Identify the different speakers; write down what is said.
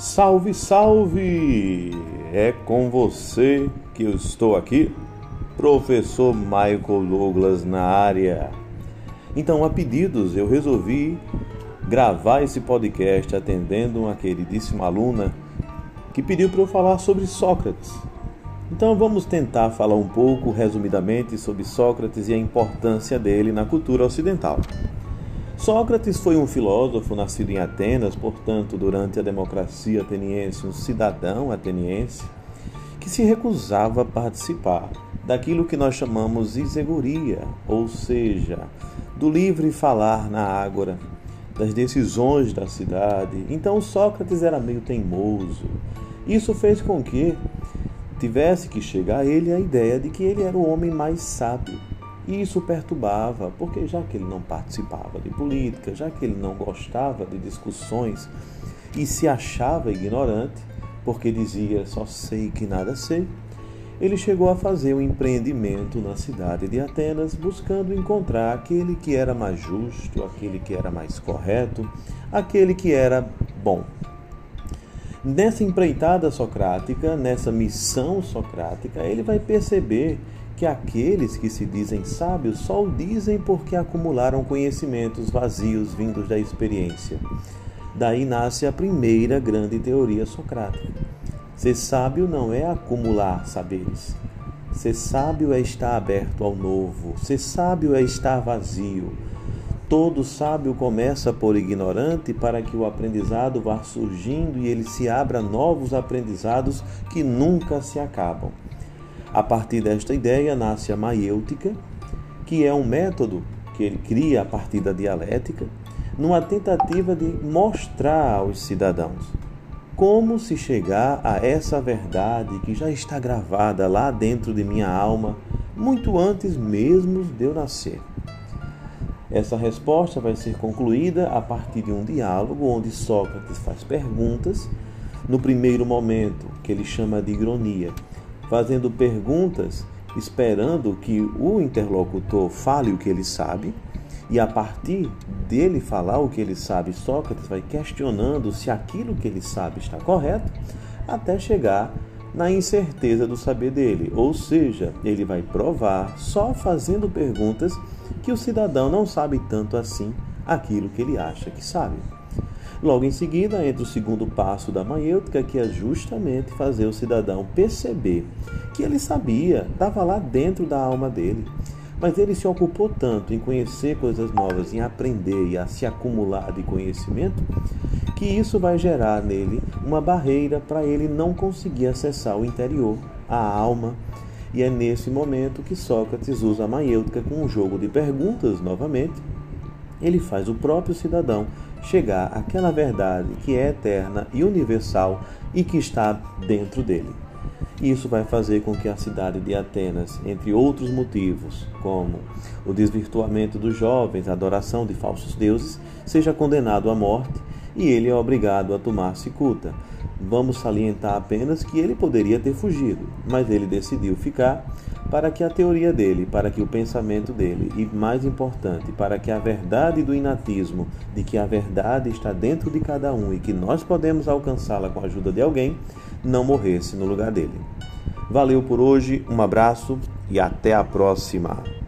Speaker 1: Salve, salve! É com você que eu estou aqui, professor Michael Douglas na área. Então, a pedidos, eu resolvi gravar esse podcast atendendo uma queridíssima aluna que pediu para eu falar sobre Sócrates. Então, vamos tentar falar um pouco, resumidamente, sobre Sócrates e a importância dele na cultura ocidental. Sócrates foi um filósofo nascido em Atenas, portanto, durante a democracia ateniense, um cidadão ateniense que se recusava a participar daquilo que nós chamamos isegoria, ou seja, do livre falar na ágora, das decisões da cidade. Então Sócrates era meio teimoso. Isso fez com que tivesse que chegar a ele a ideia de que ele era o homem mais sábio e isso perturbava, porque já que ele não participava de política, já que ele não gostava de discussões e se achava ignorante, porque dizia só sei que nada sei, ele chegou a fazer um empreendimento na cidade de Atenas, buscando encontrar aquele que era mais justo, aquele que era mais correto, aquele que era bom. Nessa empreitada socrática, nessa missão socrática, ele vai perceber que aqueles que se dizem sábios só o dizem porque acumularam conhecimentos vazios vindos da experiência. Daí nasce a primeira grande teoria socrática. Ser sábio não é acumular saberes. Ser sábio é estar aberto ao novo. Ser sábio é estar vazio. Todo sábio começa por ignorante para que o aprendizado vá surgindo e ele se abra a novos aprendizados que nunca se acabam. A partir desta ideia nasce a maiêutica, que é um método que ele cria a partir da dialética, numa tentativa de mostrar aos cidadãos como se chegar a essa verdade que já está gravada lá dentro de minha alma, muito antes mesmo de eu nascer. Essa resposta vai ser concluída a partir de um diálogo onde Sócrates faz perguntas, no primeiro momento, que ele chama de ironia, fazendo perguntas, esperando que o interlocutor fale o que ele sabe, e a partir dele falar o que ele sabe, Sócrates vai questionando se aquilo que ele sabe está correto, até chegar na incerteza do saber dele, ou seja, ele vai provar só fazendo perguntas que o cidadão não sabe tanto assim aquilo que ele acha que sabe. Logo em seguida, entra o segundo passo da maiêutica, que é justamente fazer o cidadão perceber que ele sabia, estava lá dentro da alma dele. Mas ele se ocupou tanto em conhecer coisas novas, em aprender e a se acumular de conhecimento, que isso vai gerar nele uma barreira para ele não conseguir acessar o interior, a alma. E é nesse momento que Sócrates usa a maiêutica com um jogo de perguntas novamente. Ele faz o próprio cidadão chegar àquela verdade que é eterna e universal e que está dentro dele. Isso vai fazer com que a cidade de Atenas, entre outros motivos, como o desvirtuamento dos jovens, a adoração de falsos deuses, seja condenado à morte e ele é obrigado a tomar cicuta. Vamos salientar apenas que ele poderia ter fugido, mas ele decidiu ficar para que a teoria dele, para que o pensamento dele e, mais importante, para que a verdade do inatismo, de que a verdade está dentro de cada um e que nós podemos alcançá-la com a ajuda de alguém, não morresse no lugar dele. Valeu por hoje, um abraço e até a próxima!